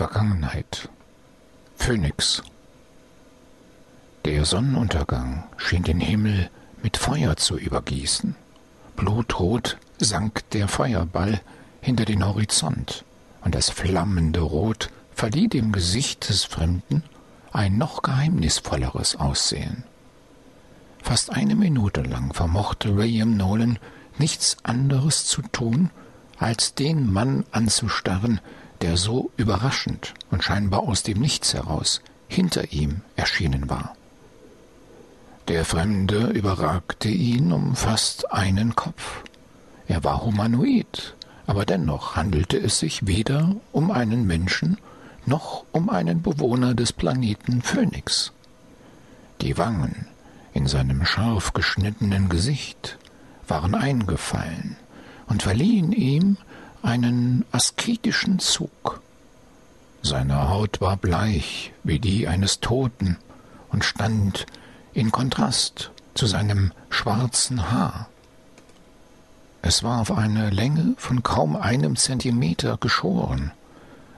Vergangenheit. Phönix. Der Sonnenuntergang schien den Himmel mit Feuer zu übergießen. Blutrot sank der Feuerball hinter den Horizont, und das flammende Rot verlieh dem Gesicht des Fremden ein noch geheimnisvolleres Aussehen. Fast eine Minute lang vermochte William Nolan nichts anderes zu tun, als den Mann anzustarren, der so überraschend und scheinbar aus dem Nichts heraus hinter ihm erschienen war. Der Fremde überragte ihn um fast einen Kopf. Er war humanoid, aber dennoch handelte es sich weder um einen Menschen noch um einen Bewohner des Planeten Phönix. Die Wangen in seinem scharf geschnittenen Gesicht waren eingefallen und verliehen ihm einen asketischen Zug. Seine Haut war bleich wie die eines Toten und stand in Kontrast zu seinem schwarzen Haar. Es war auf eine Länge von kaum einem Zentimeter geschoren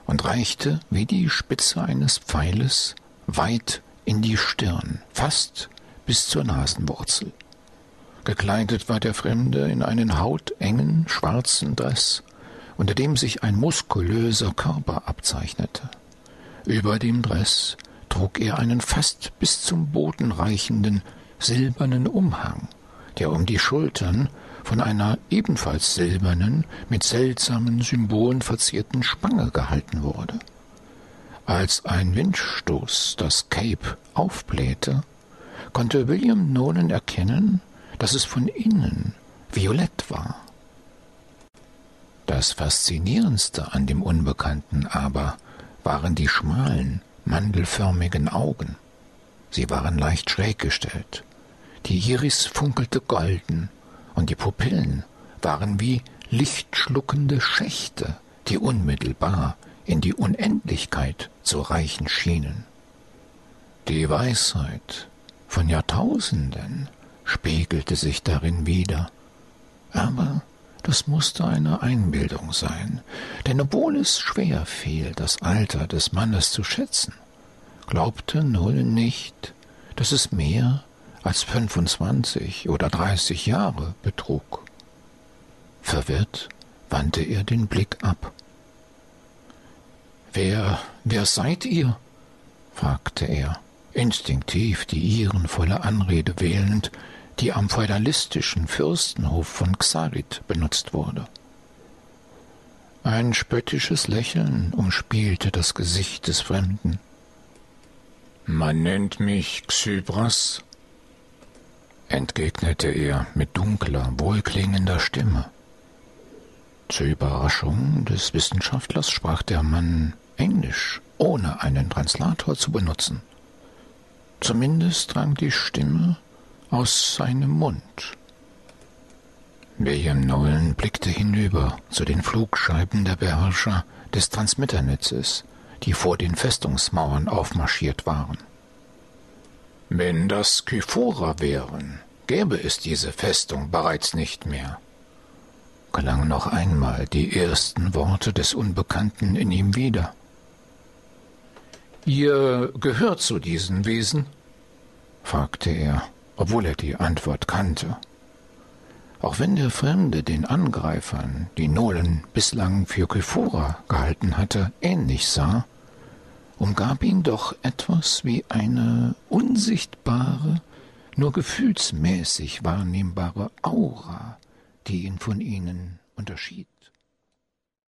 und reichte wie die Spitze eines Pfeiles weit in die Stirn, fast bis zur Nasenwurzel. Gekleidet war der Fremde in einen hautengen schwarzen Dress, unter dem sich ein muskulöser Körper abzeichnete. Über dem Dress trug er einen fast bis zum Boden reichenden silbernen Umhang, der um die Schultern von einer ebenfalls silbernen, mit seltsamen Symbolen verzierten Spange gehalten wurde. Als ein Windstoß das Cape aufblähte, konnte William Nolan erkennen, dass es von innen violett war. Das Faszinierendste an dem Unbekannten aber waren die schmalen, mandelförmigen Augen. Sie waren leicht schräg gestellt. Die Iris funkelte golden und die Pupillen waren wie lichtschluckende Schächte, die unmittelbar in die Unendlichkeit zu reichen schienen. Die Weisheit von Jahrtausenden spiegelte sich darin wider, aber das musste eine Einbildung sein, denn obwohl es schwer fiel, das Alter des Mannes zu schätzen, glaubte Nolan nicht, dass es mehr als fünfundzwanzig oder dreißig Jahre betrug. Verwirrt wandte er den Blick ab. Wer, wer seid ihr? fragte er, instinktiv die ehrenvolle Anrede wählend, die am feudalistischen Fürstenhof von Xarit benutzt wurde. Ein spöttisches Lächeln umspielte das Gesicht des Fremden. Man nennt mich Xybras, entgegnete er mit dunkler, wohlklingender Stimme. Zur Überraschung des Wissenschaftlers sprach der Mann Englisch, ohne einen Translator zu benutzen. Zumindest drang die Stimme aus seinem Mund. William Nolan blickte hinüber zu den Flugscheiben der Beherrscher des Transmitternetzes, die vor den Festungsmauern aufmarschiert waren. Wenn das Kyphora wären, gäbe es diese Festung bereits nicht mehr. Klangen noch einmal die ersten Worte des Unbekannten in ihm wieder. Ihr gehört zu diesen Wesen? fragte er, obwohl er die Antwort kannte. Auch wenn der Fremde den Angreifern, die Nolan bislang für Kyphora gehalten hatte, ähnlich sah, umgab ihn doch etwas wie eine unsichtbare, nur gefühlsmäßig wahrnehmbare Aura, die ihn von ihnen unterschied.